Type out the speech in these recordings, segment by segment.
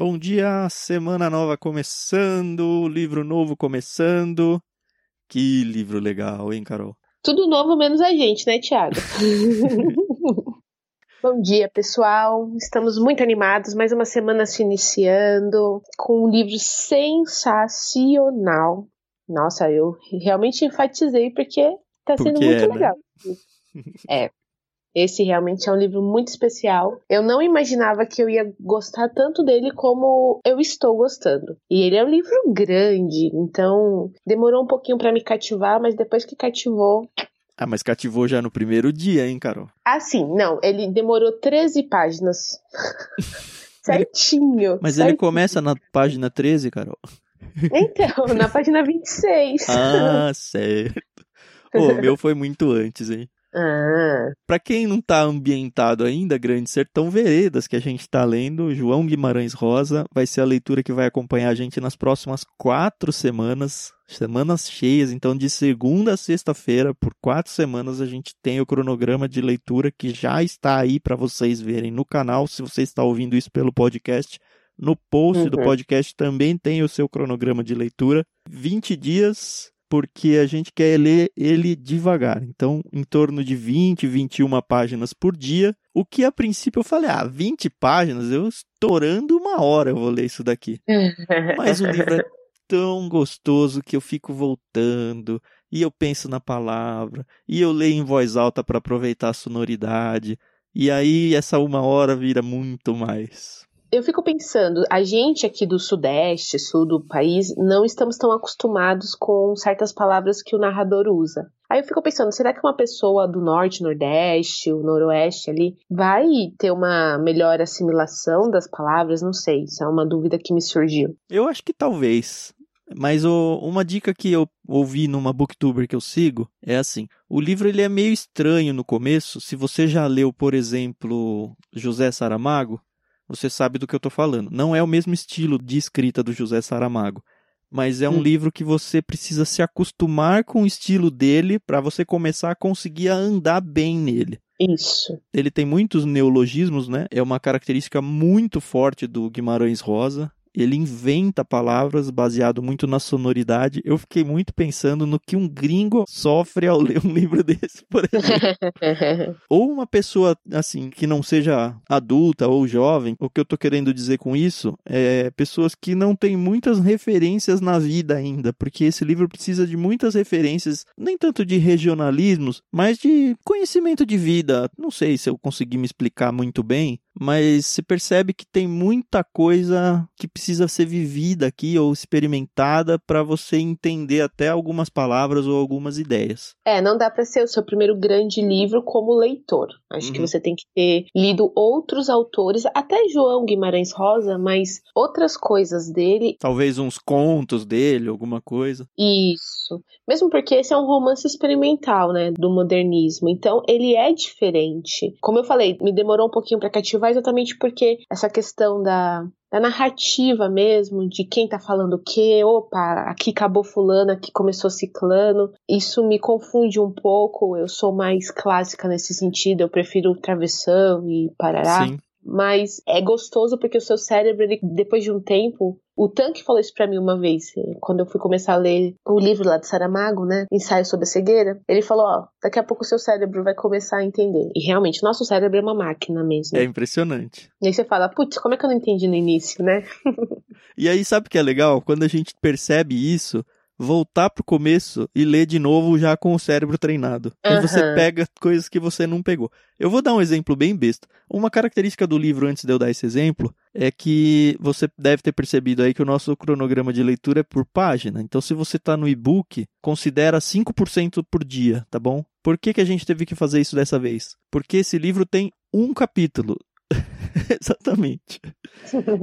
Bom dia, semana nova começando, livro novo começando. Que livro legal, hein, Carol? Tudo novo menos a gente, né, Thiago? Bom dia, pessoal. Estamos muito animados, mais uma semana se iniciando com um livro sensacional. Nossa, eu realmente enfatizei porque tá sendo Porque muito é, né? legal. É. Esse realmente é um livro muito especial. Eu não imaginava que eu ia gostar tanto dele como eu estou gostando. E ele é um livro grande, então demorou um pouquinho pra me cativar, mas depois que cativou. Ah, mas cativou já no primeiro dia, hein, Carol? Assim, não, ele demorou 13 páginas. certinho. Mas ele certinho. começa na página 13, Carol. Então, na página 26. Ah, certo. O meu foi muito antes, hein? Ah, Pra quem não tá ambientado ainda, Grande Sertão Veredas, que a gente tá lendo, João Guimarães Rosa, vai ser a leitura que vai acompanhar a gente nas próximas quatro semanas, semanas cheias, então de segunda a sexta-feira, por quatro semanas, a gente tem o cronograma de leitura que já está aí para vocês verem no canal, se você está ouvindo isso pelo podcast. No post do Uhum. podcast também tem o seu cronograma de leitura. 20 dias, porque a gente quer ler ele devagar. Então, em torno de 20, 21 páginas por dia. O que a princípio eu falei, ah, 20 páginas, eu estourando uma hora eu vou ler isso daqui. Mas o livro é tão gostoso que eu fico voltando e eu penso na palavra e eu leio em voz alta para aproveitar a sonoridade. E aí essa uma hora vira muito mais. Eu fico pensando, a gente aqui do Sudeste, Sul do país, não estamos tão acostumados com certas palavras que o narrador usa. Aí eu fico pensando, será que uma pessoa do Norte, Nordeste, o Noroeste ali, vai ter uma melhor assimilação das palavras? Não sei, isso é uma dúvida que me surgiu. Eu acho que talvez. Mas o- uma dica que eu ouvi numa booktuber que eu sigo é assim: o livro ele é meio estranho no começo. Se você já leu, por exemplo, José Saramago, você sabe do que eu estou falando. Não é o mesmo estilo de escrita do José Saramago, mas é um Hum. livro que você precisa se acostumar com o estilo dele para você começar a conseguir andar bem nele Isso. ele tem muitos neologismos, né? É uma característica muito forte do Guimarães Rosa. Ele inventa palavras baseado muito na sonoridade. Eu fiquei muito pensando no que um gringo sofre ao ler um livro desse, por exemplo. Ou uma pessoa, assim, que não seja adulta ou jovem. O que eu tô querendo dizer com isso é pessoas que não têm muitas referências na vida ainda, porque esse livro precisa de muitas referências, nem tanto de regionalismos, mas de conhecimento de vida. Não sei se eu consegui me explicar muito bem, mas se percebe que tem muita coisa que precisa ser vivida aqui ou experimentada para você entender até algumas palavras ou algumas ideias. É, não dá pra ser o seu primeiro grande livro como leitor. Acho que Uhum. você tem que ter lido outros autores, até João Guimarães Rosa, mas outras coisas dele. Talvez uns contos dele, alguma coisa. Isso. Mesmo porque esse é um romance experimental, né, do modernismo. Então, ele é diferente. Como eu falei, me demorou um pouquinho pra cativar exatamente porque essa questão da da narrativa mesmo, de quem tá falando o quê, opa, aqui acabou fulano, aqui começou ciclano, isso me confunde um pouco, eu sou mais clássica nesse sentido, eu prefiro travessão e parará, Sim. mas é gostoso porque o seu cérebro, ele, depois de um tempo, O Tanque falou isso pra mim uma vez, quando eu fui começar a ler o livro lá de Saramago, né? Ensaio sobre a cegueira. Ele falou: Ó, daqui a pouco o seu cérebro vai começar a entender. E realmente, nosso cérebro é uma máquina mesmo. É impressionante. E aí você fala: Putz, como é que eu não entendi no início, né? e aí, sabe o que é legal? Quando a gente percebe isso, voltar pro começo e ler de novo já com o cérebro treinado. Aí uhum. você pega coisas que você não pegou. Eu vou dar um exemplo bem besta. Uma característica do livro, antes de eu dar esse exemplo, é que você deve ter percebido aí que o nosso cronograma de leitura é por página. Então, se você está no e-book, considera 5% por dia, tá bom? Por que, que a gente teve que fazer isso dessa vez? Porque esse livro tem um capítulo. Exatamente.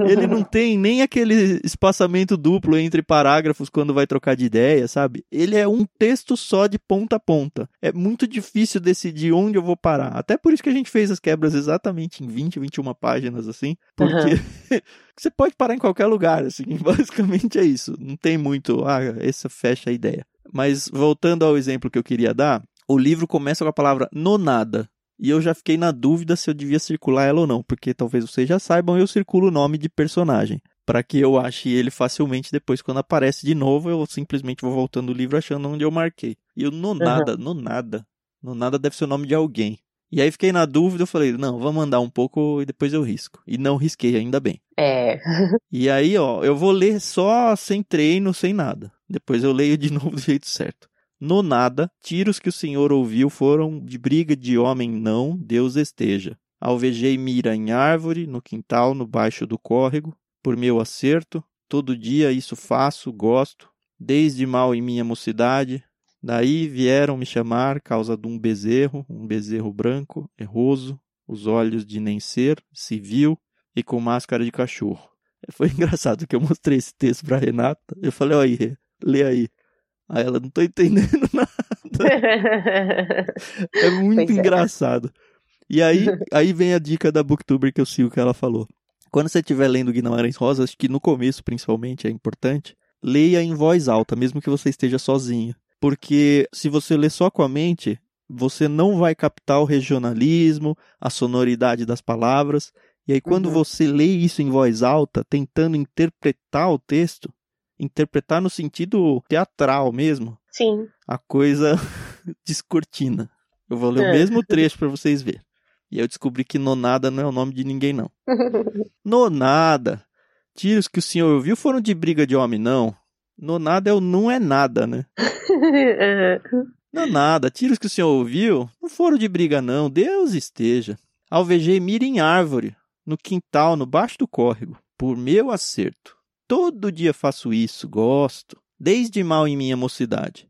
Ele não tem nem aquele espaçamento duplo entre parágrafos quando vai trocar de ideia, sabe? Ele é um texto só de ponta a ponta. É muito difícil decidir onde eu vou parar. Até por isso que a gente fez as quebras exatamente em 20, 21 páginas, assim. Porque uhum. você pode parar em qualquer lugar, assim. Basicamente é isso. Não tem muito, ah, essa fecha a ideia. Mas voltando ao exemplo que eu queria dar, o livro começa com a palavra nonada. E eu já fiquei na dúvida se eu devia circular ela ou não, porque talvez vocês já saibam, eu circulo o nome de personagem. Para que eu ache ele facilmente depois, quando aparece de novo, eu simplesmente vou voltando o livro achando onde eu marquei. E eu, no nada, uhum. no nada. No nada deve ser o nome de alguém. E aí fiquei na dúvida, eu falei, não, vamos mandar um pouco e depois eu risco. E não risquei, ainda bem. É. e aí, ó, eu vou ler só sem treino, sem nada. Depois eu leio de novo do jeito certo. No nada, tiros que o Senhor ouviu foram de briga de homem não, Deus esteja. Alvejei mira em árvore, no quintal, no baixo do córrego, por meu acerto, todo dia isso faço, gosto, desde mal em minha mocidade. Daí vieram me chamar, causa de um bezerro, um bezerro branco, erroso, os olhos de nem ser, civil e com máscara de cachorro. Foi engraçado que eu mostrei esse texto para Renata. Eu falei, olha aí, lê aí. Aí ela, não tô entendendo nada. é muito pois é. engraçado. É. E aí, aí vem a dica da Booktuber que eu sigo que ela falou. Quando você estiver lendo Guimarães Rosa, acho que no começo, principalmente, é importante, leia em voz alta, mesmo que você esteja sozinho. Porque se você ler só com a mente, você não vai captar o regionalismo, a sonoridade das palavras. E aí, quando uhum. você lê isso em voz alta, tentando interpretar o texto, interpretar no sentido teatral mesmo. Sim. A coisa descortina. Eu vou ler é. o mesmo trecho para vocês verem. E eu descobri que Nonada não é o nome de ninguém, não. Nonada. Tiros que o senhor ouviu foram de briga de homem, não. Nonada é o não é nada, né? não é nada. Tiros que o senhor ouviu não foram de briga, não. Deus esteja. Alvejei mira em árvore, no quintal, no baixo do córrego, por meu acerto. Todo dia faço isso, gosto, desde mal em minha mocidade.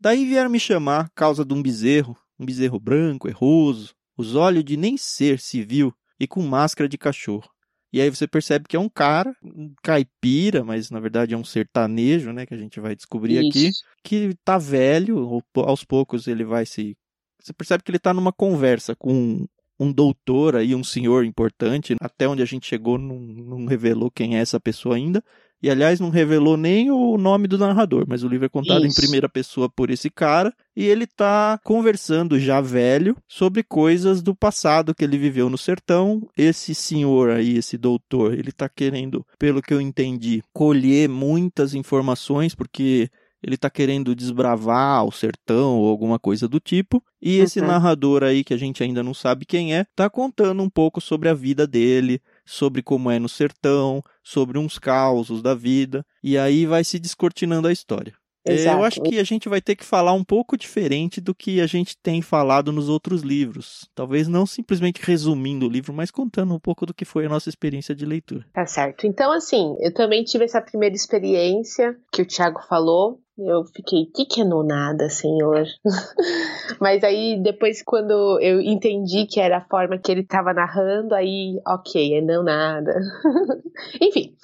Daí vieram me chamar, causa de um bezerro, um bezerro branco, erroso, os olhos de nem ser civil e com máscara de cachorro. E aí você percebe que é um cara, um caipira, mas na verdade é um sertanejo, né, que a gente vai descobrir Isso. aqui, que tá velho, aos poucos ele vai se você percebe que ele tá numa conversa com um doutor aí, um senhor importante. Até onde a gente chegou, não, não, revelou quem é essa pessoa ainda. E aliás, não revelou nem o nome do narrador, mas o livro é contado Isso. em primeira pessoa por esse cara. E ele tá conversando já velho sobre coisas do passado que ele viveu no sertão. Esse senhor aí, esse doutor, ele tá querendo, pelo que eu entendi, colher muitas informações, porque ele tá querendo desbravar o sertão ou alguma coisa do tipo. E esse uhum. narrador aí, que a gente ainda não sabe quem é, tá contando um pouco sobre a vida dele, sobre como é no sertão, sobre uns causos da vida. E aí vai se descortinando a história. Exato. Eu acho que a gente vai ter que falar um pouco diferente do que a gente tem falado nos outros livros. Talvez não simplesmente resumindo o livro, mas contando um pouco do que foi a nossa experiência de leitura. Tá certo. Então, assim, eu também tive essa primeira experiência que o Thiago falou. Eu fiquei, que que é nonada, senhor? Mas aí, depois, quando eu entendi que era a forma que ele estava narrando, aí, ok, é não nada. Enfim,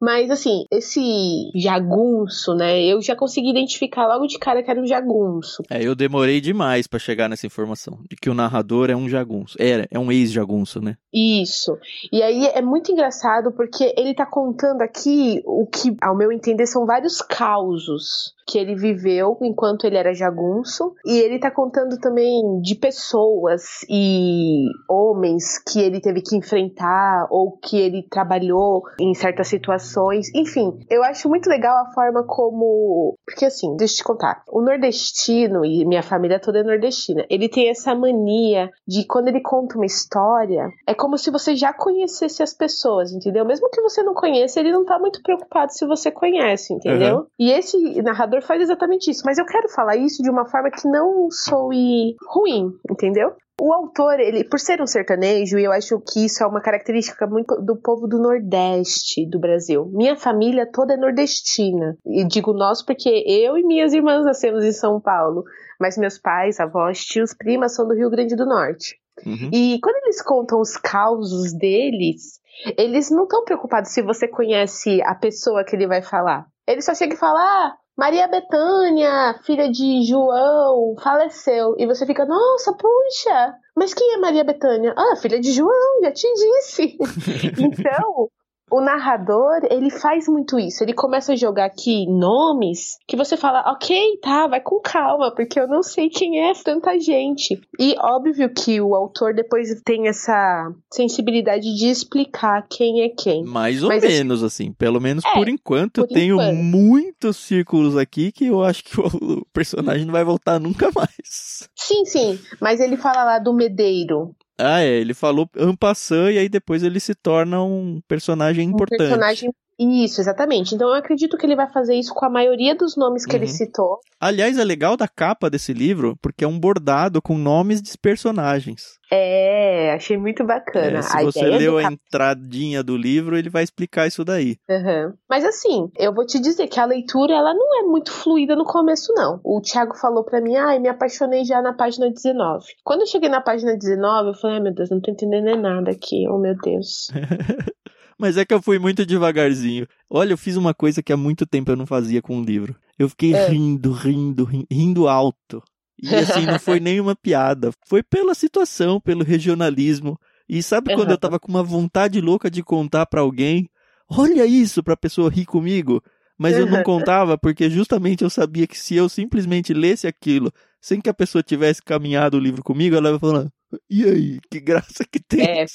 mas assim, esse jagunço, né? Eu já consegui identificar logo de cara que era um jagunço. É, eu demorei demais para chegar nessa informação de que o narrador é um jagunço. Era, é, é um ex-jagunço, né? Isso. E aí é muito engraçado porque ele tá contando aqui o que, ao meu entender, são vários causos que ele viveu enquanto ele era jagunço. E ele tá contando também de pessoas e homens que ele teve que enfrentar ou que ele trabalhou em certas situações. Enfim, eu acho muito legal a forma como. Porque assim, deixa eu te contar. O nordestino, e minha família toda é nordestina, ele tem essa mania de quando ele conta uma história, é como se você já conhecesse as pessoas, entendeu? Mesmo que você não conheça, ele não tá muito preocupado se você conhece, entendeu? Uhum. E esse narrador faz exatamente isso. Mas eu quero falar isso de uma forma que não soe ruim, entendeu? O autor, ele, por ser um sertanejo, e eu acho que isso é uma característica muito do povo do Nordeste do Brasil. Minha família toda é nordestina. E digo nós porque eu e minhas irmãs nascemos em São Paulo. Mas meus pais, avós, tios, primas são do Rio Grande do Norte. Uhum. E quando eles contam os causos deles, eles não estão preocupados se você conhece a pessoa que ele vai falar. Ele só chega e fala: ah, Maria Betânia, filha de João, faleceu. E você fica, nossa, puxa, mas quem é Maria Betânia? Ah, filha de João, já te disse. então, o narrador, ele faz muito isso. Ele começa a jogar aqui nomes que você fala, ok, tá, vai com calma, porque eu não sei quem é tanta gente. E óbvio que o autor depois tem essa sensibilidade de explicar quem é quem. Mais ou Mas, assim, menos, assim, assim, pelo menos é, por enquanto. Por eu tenho enquanto. muitos círculos aqui que eu acho que o personagem não vai voltar nunca mais. Sim, sim. Mas ele fala lá do Medeiro. Ah, é, ele falou Ampassan e aí depois ele se torna um personagem importante. Um personagem isso, exatamente. Então eu acredito que ele vai fazer isso com a maioria dos nomes que uhum. ele citou. Aliás, é legal da capa desse livro, porque é um bordado com nomes de personagens. É, achei muito bacana. É, se a você leu a cap... entradinha do livro, ele vai explicar isso daí. Uhum. Mas assim, eu vou te dizer que a leitura ela não é muito fluida no começo, não. O Thiago falou para mim, ai, ah, me apaixonei já na página 19. Quando eu cheguei na página 19, eu falei, ai meu Deus, não tô entendendo nada aqui, oh meu Deus. Mas é que eu fui muito devagarzinho. Olha, eu fiz uma coisa que há muito tempo eu não fazia com um livro. Eu fiquei é. rindo, rindo, rindo, rindo alto. E assim, não foi nenhuma piada. Foi pela situação, pelo regionalismo. E sabe quando eu tava com uma vontade louca de contar para alguém? Olha isso, pra pessoa rir comigo. Mas eu não contava porque justamente eu sabia que se eu simplesmente lesse aquilo sem que a pessoa tivesse caminhado o livro comigo, ela ia falar: e aí, que graça que tem é.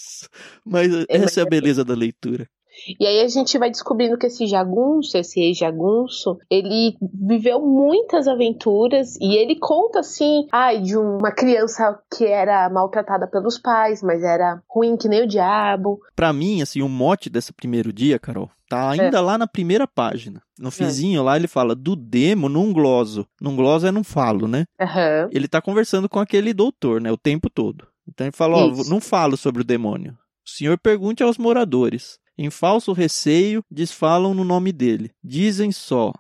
Mas é, essa é a beleza da leitura. E aí a gente vai descobrindo que esse jagunço, esse ex-jagunço, ele viveu muitas aventuras e ele conta assim, ai, de uma criança que era maltratada pelos pais, mas era ruim que nem o diabo. Para mim, assim, o mote desse primeiro dia, Carol, tá ainda é. lá na primeira página. No fizinho é. lá ele fala do demo num gloso. Num gloso é num falo, né? Uhum. Ele tá conversando com aquele doutor, né, o tempo todo. Então ele fala, ó, não falo sobre o demônio. O senhor pergunte aos moradores. Em falso receio, desfalam no nome dele. Dizem só: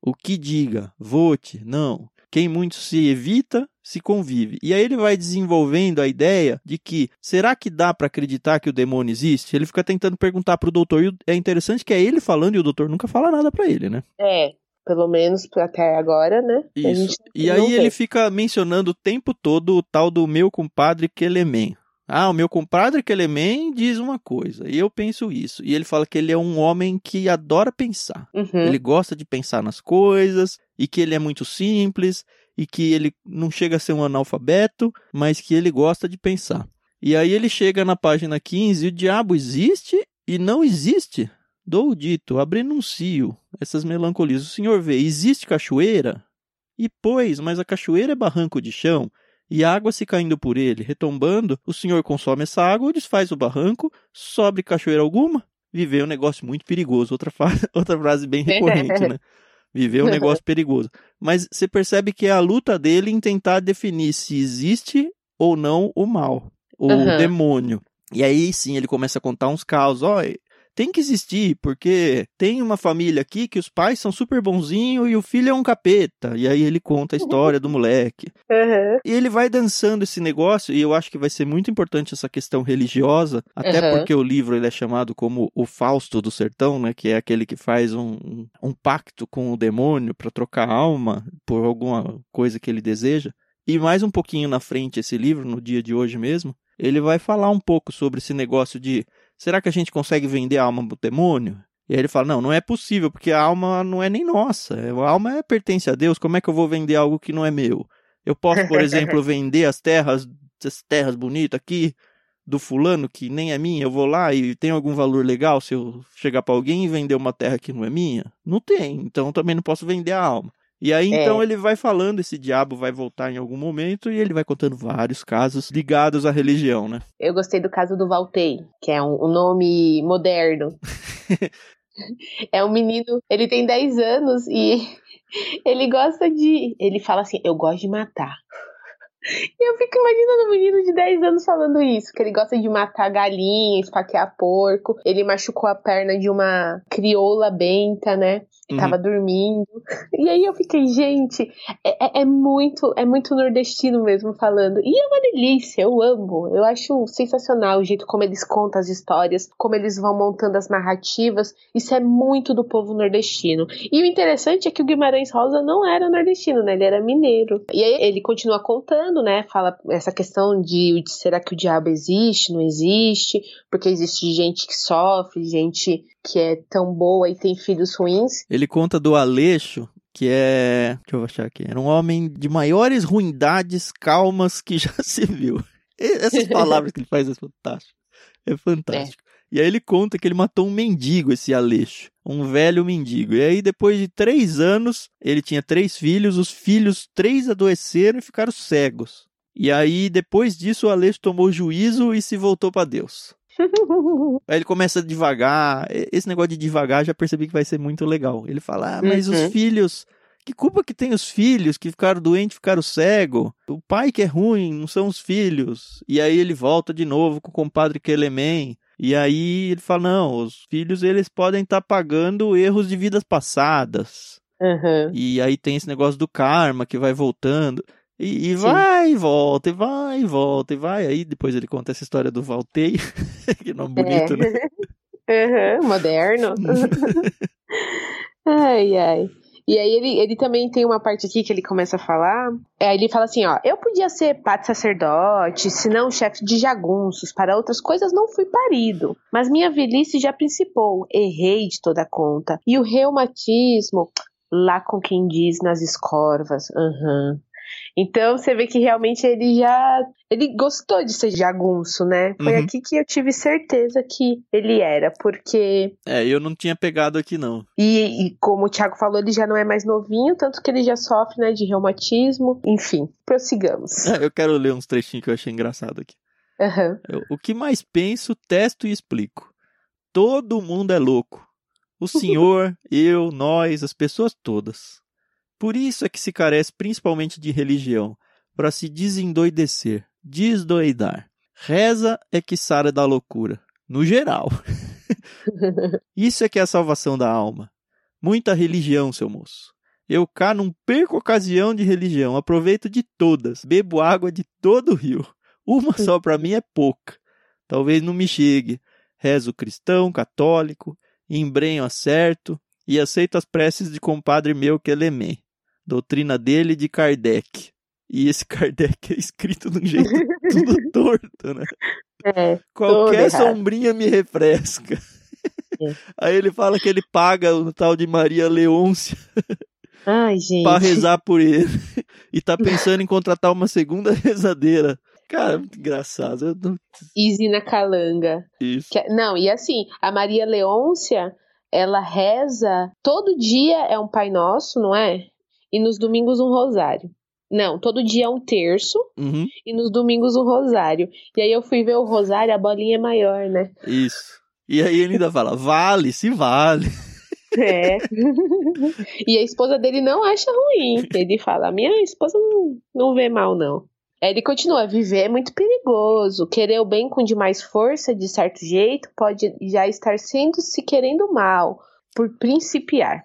o que diga, vote, não. Quem muito se evita, se convive. E aí ele vai desenvolvendo a ideia de que será que dá para acreditar que o demônio existe? Ele fica tentando perguntar pro doutor e é interessante que é ele falando e o doutor nunca fala nada para ele, né? É, pelo menos até agora, né? Isso. E aí ele fica mencionando o tempo todo o tal do meu compadre Kelemen. Ah, o meu compadre Kelemen diz uma coisa, e eu penso isso. E ele fala que ele é um homem que adora pensar. Uhum. Ele gosta de pensar nas coisas, e que ele é muito simples, e que ele não chega a ser um analfabeto, mas que ele gosta de pensar. E aí ele chega na página 15, e o diabo existe e não existe. Dou o dito, abrenuncio essas melancolias. O senhor vê, existe cachoeira? E pois, mas a cachoeira é barranco de chão, e a água se caindo por ele, retombando, o senhor consome essa água ou desfaz o barranco, sobre cachoeira alguma? Viver é um negócio muito perigoso. Outra, outra frase bem recorrente, né? Viver é um negócio perigoso. Mas você percebe que é a luta dele em tentar definir se existe ou não o mal, o uhum. demônio. E aí sim ele começa a contar uns casos. Ó, tem que existir, porque tem uma família aqui que os pais são super bonzinhos e o filho é um capeta. E aí ele conta a história do moleque. Uhum. E ele vai dançando esse negócio, e eu acho que vai ser muito importante essa questão religiosa, até uhum. porque o livro ele é chamado como o Fausto do Sertão, né? Que é aquele que faz um, um pacto com o demônio para trocar alma por alguma coisa que ele deseja. E mais um pouquinho na frente, esse livro, no dia de hoje mesmo, ele vai falar um pouco sobre esse negócio de Será que a gente consegue vender a alma do demônio? E aí ele fala: não, não é possível, porque a alma não é nem nossa. A alma é, pertence a Deus. Como é que eu vou vender algo que não é meu? Eu posso, por exemplo, vender as terras, as terras bonitas aqui do fulano que nem é minha, eu vou lá e tem algum valor legal se eu chegar para alguém e vender uma terra que não é minha? Não tem, então também não posso vender a alma. E aí então é. ele vai falando, esse diabo vai voltar em algum momento e ele vai contando vários casos ligados à religião, né? Eu gostei do caso do Valtei, que é um, um nome moderno. é um menino, ele tem 10 anos e ele gosta de. Ele fala assim: Eu gosto de matar. E eu fico imaginando um menino de 10 anos falando isso, que ele gosta de matar galinha, esfaquear porco. Ele machucou a perna de uma crioula benta, né? Uhum. tava dormindo. E aí eu fiquei, gente, é, é, é, muito, é muito nordestino mesmo falando. E é uma delícia, eu amo. Eu acho sensacional o jeito como eles contam as histórias, como eles vão montando as narrativas. Isso é muito do povo nordestino. E o interessante é que o Guimarães Rosa não era nordestino, né? Ele era mineiro. E aí ele continua contando né? Fala essa questão de será que o diabo existe, não existe, porque existe gente que sofre, gente que é tão boa e tem filhos ruins. Ele conta do Aleixo, que é. Deixa eu achar aqui. Era um homem de maiores ruindades calmas que já se viu. Essas palavras que ele faz é fantástico. É fantástico. É. E aí ele conta que ele matou um mendigo, esse Aleixo. Um velho mendigo. E aí, depois de três anos, ele tinha três filhos, os filhos, três adoeceram e ficaram cegos. E aí, depois disso, o Aleixo tomou juízo e se voltou para Deus. Aí ele começa devagar. Esse negócio de devagar já percebi que vai ser muito legal. Ele fala: ah, mas uhum. os filhos. Que culpa que tem os filhos que ficaram doentes, ficaram cegos? O pai que é ruim, não são os filhos. E aí ele volta de novo com o compadre Kelemen. E aí ele fala: não, os filhos eles podem estar tá pagando erros de vidas passadas. Uhum. E aí tem esse negócio do karma que vai voltando. E, e vai e volta, e vai e volta, e vai. Aí depois ele conta essa história do Valtei, que nome bonito, é. né? Uhum, moderno. ai, ai. E aí ele, ele também tem uma parte aqui que ele começa a falar. É, ele fala assim, ó, eu podia ser padre sacerdote, se não chefe de jagunços, para outras coisas não fui parido. Mas minha velhice já principou, errei de toda conta. E o reumatismo, lá com quem diz nas escorvas, aham. Uhum. Então você vê que realmente ele já. Ele gostou de ser jagunço, né? Foi uhum. aqui que eu tive certeza que ele era, porque. É, eu não tinha pegado aqui, não. E, e como o Thiago falou, ele já não é mais novinho, tanto que ele já sofre, né, de reumatismo. Enfim, prossigamos. É, eu quero ler uns trechinhos que eu achei engraçado aqui. Uhum. Eu, o que mais penso, testo e explico. Todo mundo é louco. O senhor, eu, nós, as pessoas todas. Por isso é que se carece principalmente de religião, para se desendoidecer, desdoidar. Reza é que sara da loucura, no geral. isso é que é a salvação da alma. Muita religião, seu moço. Eu cá não perco ocasião de religião, aproveito de todas, bebo água de todo o rio. Uma só para mim é pouca. Talvez não me chegue. Rezo cristão, católico, embrenho acerto e aceito as preces de compadre meu que é Lemé doutrina dele de Kardec. E esse Kardec é escrito de um jeito tudo torto, né? É, Qualquer sombrinha me refresca. É. Aí ele fala que ele paga o tal de Maria Leôncia Ai, gente. pra rezar por ele. E tá pensando em contratar uma segunda rezadeira. Cara, muito engraçado. Não... Easy na calanga. Isso. Que, não, e assim, a Maria Leôncia, ela reza todo dia é um Pai Nosso, não é? E nos domingos um rosário. Não, todo dia é um terço uhum. e nos domingos um rosário. E aí eu fui ver o rosário, a bolinha é maior, né? Isso. E aí ele ainda fala, vale, se vale. É. e a esposa dele não acha ruim. Ele fala, minha esposa não, não vê mal, não. Aí ele continua, viver é muito perigoso. Querer o bem com demais força, de certo jeito, pode já estar sendo se querendo mal, por principiar.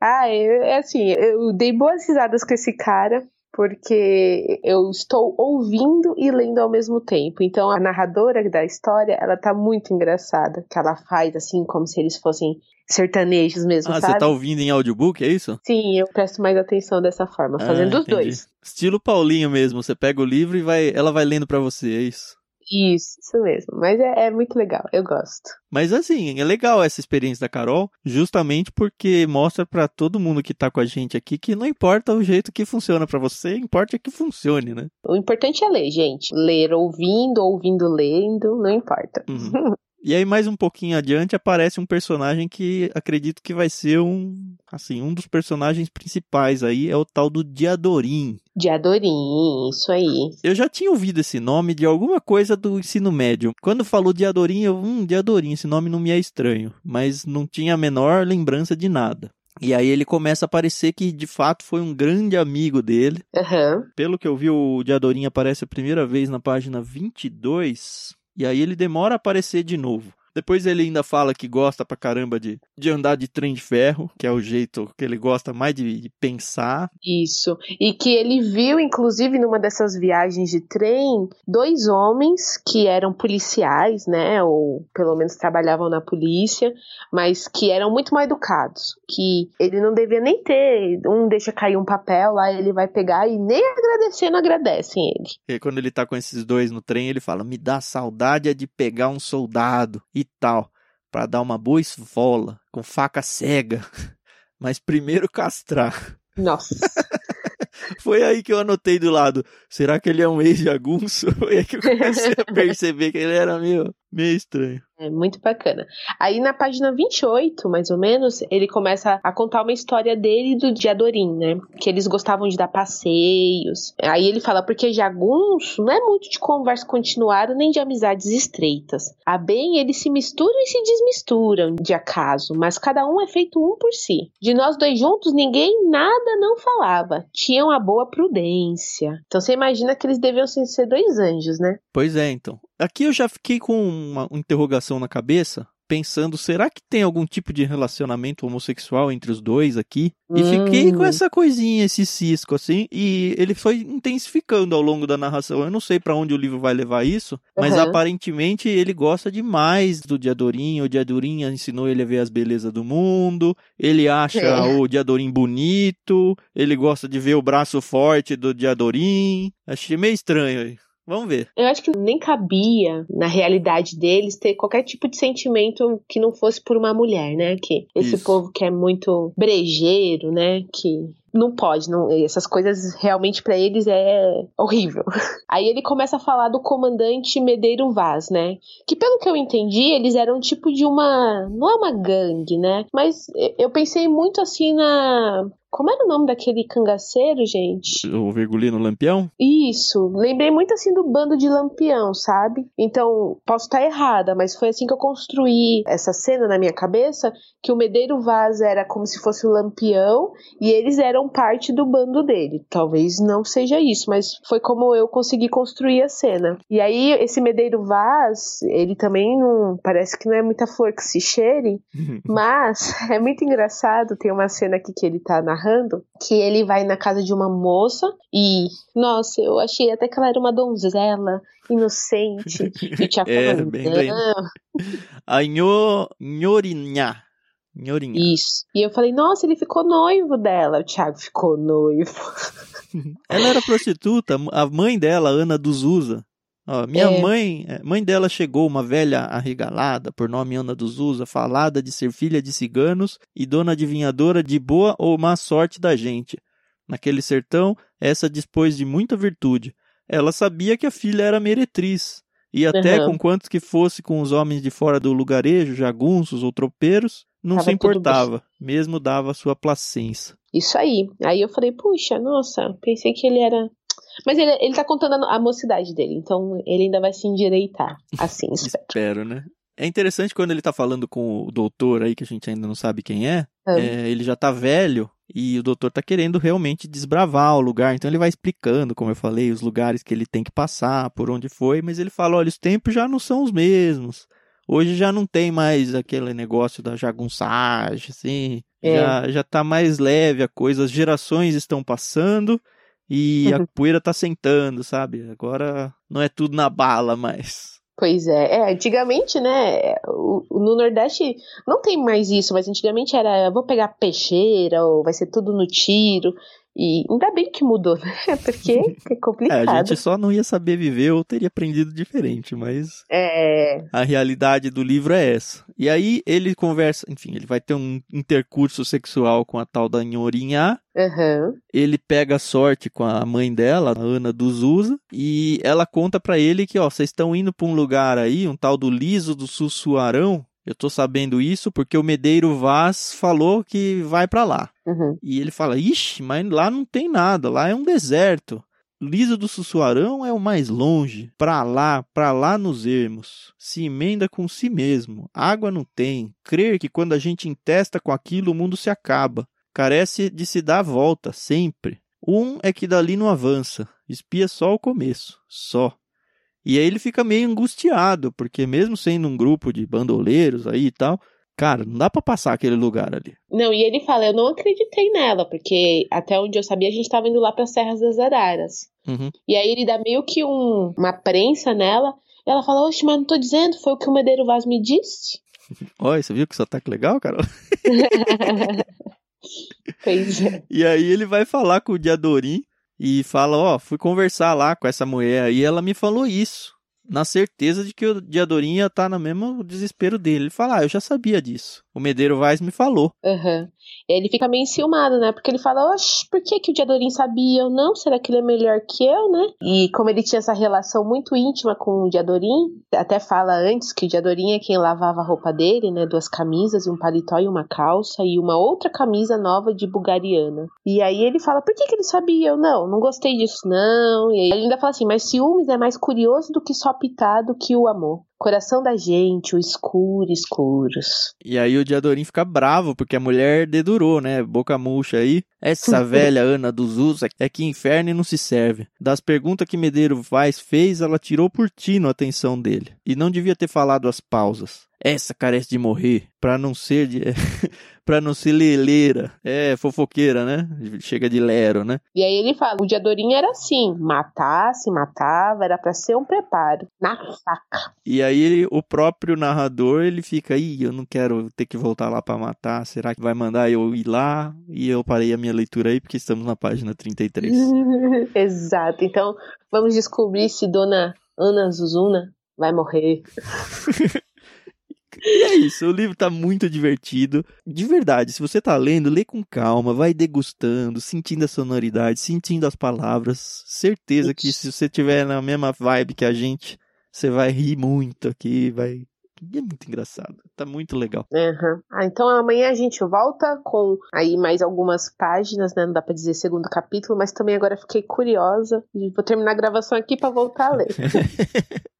Ah, eu, é assim, eu dei boas risadas com esse cara, porque eu estou ouvindo e lendo ao mesmo tempo. Então a narradora da história, ela tá muito engraçada, que ela faz assim como se eles fossem sertanejos mesmo, ah, sabe? você tá ouvindo em audiobook, é isso? Sim, eu presto mais atenção dessa forma, fazendo ah, os dois. Estilo Paulinho mesmo, você pega o livro e vai, ela vai lendo para você, é isso? Isso, isso mesmo. Mas é, é, muito legal, eu gosto. Mas assim, é legal essa experiência da Carol, justamente porque mostra para todo mundo que tá com a gente aqui que não importa o jeito que funciona para você, importa que funcione, né? O importante é ler, gente. Ler ouvindo, ouvindo lendo, não importa. Uhum. E aí mais um pouquinho adiante aparece um personagem que acredito que vai ser um, assim, um dos personagens principais aí é o tal do Diadorim. Diadorim, isso aí. Eu já tinha ouvido esse nome de alguma coisa do ensino médio. Quando falou Diadorim, eu, hum, Diadorim, esse nome não me é estranho, mas não tinha a menor lembrança de nada. E aí ele começa a aparecer que de fato foi um grande amigo dele. Uhum. Pelo que eu vi, o Diadorim aparece a primeira vez na página 22. E aí ele demora a aparecer de novo. Depois ele ainda fala que gosta pra caramba de, de andar de trem de ferro, que é o jeito que ele gosta mais de, de, pensar. Isso. E que ele viu, inclusive, numa dessas viagens de trem, dois homens que eram policiais, né? Ou pelo menos trabalhavam na polícia, mas que eram muito mal educados. Que ele não devia nem ter. Um deixa cair um papel lá, ele vai pegar e nem agradecendo agradecem ele. E quando ele tá com esses dois no trem, ele fala: Me dá saudade é de pegar um soldado. E tal, para dar uma boa esvola com faca cega, mas primeiro castrar. Nossa. Foi aí que eu anotei do lado. Será que ele é um ex-jagunço? Foi aí que eu comecei a perceber que ele era meio, meio estranho. É muito bacana. Aí na página 28, mais ou menos, ele começa a contar uma história dele e do Diadorim, né? Que eles gostavam de dar passeios. Aí ele fala, porque jagunço não é muito de conversa continuada nem de amizades estreitas. A bem, eles se misturam e se desmisturam de acaso, mas cada um é feito um por si. De nós dois juntos, ninguém nada não falava. Tinham a boa prudência. Então você imagina que eles deviam ser dois anjos, né? Pois é, então. Aqui eu já fiquei com uma interrogação na cabeça, pensando, será que tem algum tipo de relacionamento homossexual entre os dois aqui? E hum. fiquei com essa coisinha, esse cisco, assim, e ele foi intensificando ao longo da narração. Eu não sei para onde o livro vai levar isso, mas uhum. aparentemente ele gosta demais do Diadorim. O Diadorim ensinou ele a ver as belezas do mundo, ele acha é. o Diadorim bonito, ele gosta de ver o braço forte do Diadorim. Achei meio estranho aí. Vamos ver. Eu acho que nem cabia, na realidade deles, ter qualquer tipo de sentimento que não fosse por uma mulher, né? Que esse Isso. povo que é muito brejeiro, né? Que não pode, não, essas coisas realmente para eles é horrível. Aí ele começa a falar do comandante Medeiro Vaz, né? Que pelo que eu entendi, eles eram tipo de uma, não é uma gangue, né? Mas eu pensei muito assim na como era o nome daquele cangaceiro, gente? O Virgulino Lampião? Isso. Lembrei muito assim do bando de Lampião, sabe? Então, posso estar errada, mas foi assim que eu construí essa cena na minha cabeça, que o Medeiro Vaz era como se fosse o Lampião e eles eram parte do bando dele. Talvez não seja isso, mas foi como eu consegui construir a cena. E aí, esse Medeiro Vaz, ele também não. Parece que não é muita flor que se cheire, mas é muito engraçado. Tem uma cena aqui que ele tá narrando narrando que ele vai na casa de uma moça e, nossa, eu achei até que ela era uma donzela inocente. E tinha é, bem, bem. A nho, nhorinha. Nhorinha. Isso. E eu falei, nossa, ele ficou noivo dela. O Thiago ficou noivo. Ela era prostituta, a mãe dela, Ana dos Usa, Ó, minha é. mãe, é, mãe dela chegou, uma velha arregalada, por nome Ana dos Usa, falada de ser filha de ciganos e dona adivinhadora de boa ou má sorte da gente. Naquele sertão, essa dispôs de muita virtude. Ela sabia que a filha era meretriz, e até uhum. com quantos que fosse com os homens de fora do lugarejo, jagunços ou tropeiros, não Tava se importava, mesmo dava sua placência. Isso aí. Aí eu falei, puxa, nossa, pensei que ele era mas ele, ele tá contando a, mocidade dele, então ele ainda vai se endireitar. Assim, espero. espero, né? É interessante quando ele tá falando com o doutor aí, que a gente ainda não sabe quem é, é. é, ele já tá velho e o doutor tá querendo realmente desbravar o lugar. Então ele vai explicando, como eu falei, os lugares que ele tem que passar, por onde foi, mas ele fala: olha, os tempos já não são os mesmos. Hoje já não tem mais aquele negócio da jagunçagem, assim. É. Já, já tá mais leve a coisa, as gerações estão passando e a poeira tá sentando, sabe? Agora não é tudo na bala mais. Pois é, é antigamente, né, no Nordeste não tem mais isso, mas antigamente era, vou pegar peixeira, ou vai ser tudo no tiro, E ainda bem que mudou, né? Porque é complicado. É, a gente só não ia saber viver ou teria aprendido diferente, mas. É. A realidade do livro é essa. E aí ele conversa, enfim, ele vai ter um intercurso sexual com a tal da Nhorinha. Uhum. Ele pega sorte com a mãe dela, a Ana dos Usa, e ela conta para ele que, ó, vocês estão indo para um lugar aí, um tal do Liso do Sussuarão, eu tô sabendo isso porque o Medeiro Vaz falou que vai para lá. Uhum. E ele fala: Ixi, mas lá não tem nada, lá é um deserto. Liso do Sussuarão é o mais longe. Pra lá, pra lá nos ermos. Se emenda com si mesmo. Água não tem. Crer que quando a gente entesta com aquilo, o mundo se acaba. Carece de se dar a volta, sempre. Um é que dali não avança. Espia só o começo. Só. E aí ele fica meio angustiado, porque mesmo sendo um grupo de bandoleiros aí e tal, cara, não dá para passar aquele lugar ali. Não, e ele fala, eu não acreditei nela, porque até onde eu sabia a gente tava indo lá para Serras das Araras. Uhum. E aí ele dá meio que um, uma prensa nela, e ela fala, oxe, mas não tô dizendo, foi o que o Medeiro Vaz me disse. Olha, você viu que sotaque legal, Carol? pois é. E aí ele vai falar com o Diadorim, e fala, ó, oh, fui conversar lá com essa mulher e ela me falou isso, na certeza de que o Diadorim ia estar tá no mesmo desespero dele. Ele fala, ah, eu já sabia disso. O Medeiro Vaz me falou. Uhum. Ele fica meio enciumado, né? Porque ele fala, oxe, por que, que o Diadorim sabia? Eu não, será que ele é melhor que eu, né? E como ele tinha essa relação muito íntima com o Diadorim, até fala antes que o Diadorim é quem lavava a roupa dele, né? Duas camisas, um paletó e uma calça, e uma outra camisa nova de bulgariana. E aí ele fala, por que, que ele sabia? Eu não, não gostei disso, não. E aí ele ainda fala assim, mas ciúmes é mais curioso do que só pitado que o amor. Coração da gente, o escuro, escuros. E aí o Diadorim fica bravo, porque a mulher dedurou, né? Boca murcha aí. Essa velha Ana dos Usos é que inferno e não se serve. Das perguntas que Medeiro Vaz fez, ela tirou por tino a atenção dele. E não devia ter falado as pausas. Essa carece de morrer, pra não ser de... pra não ser leleira. É, fofoqueira, né? Chega de lero, né? E aí ele fala, o Diadorim era assim, matar, se matava, era para ser um preparo, na faca. E aí ele, o próprio narrador, ele fica, ih, eu não quero ter que voltar lá para matar, será que vai mandar eu ir lá? E eu parei a minha leitura aí, porque estamos na página 33. Exato, então vamos descobrir se Dona Ana Zuzuna vai morrer. E é isso, o livro tá muito divertido. De verdade, se você tá lendo, lê com calma, vai degustando, sentindo a sonoridade, sentindo as palavras. Certeza que se você tiver na mesma vibe que a gente, você vai rir muito aqui, vai é muito engraçado. Tá muito legal. Uhum. Ah, então amanhã a gente volta com aí mais algumas páginas, né? Não dá pra dizer segundo capítulo, mas também agora fiquei curiosa. Vou terminar a gravação aqui para voltar a ler.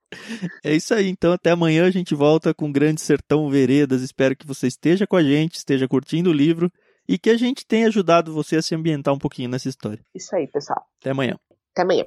É isso aí, então até amanhã a gente volta com Grande Sertão Veredas. Espero que você esteja com a gente, esteja curtindo o livro e que a gente tenha ajudado você a se ambientar um pouquinho nessa história. Isso aí, pessoal. Até amanhã. Até amanhã.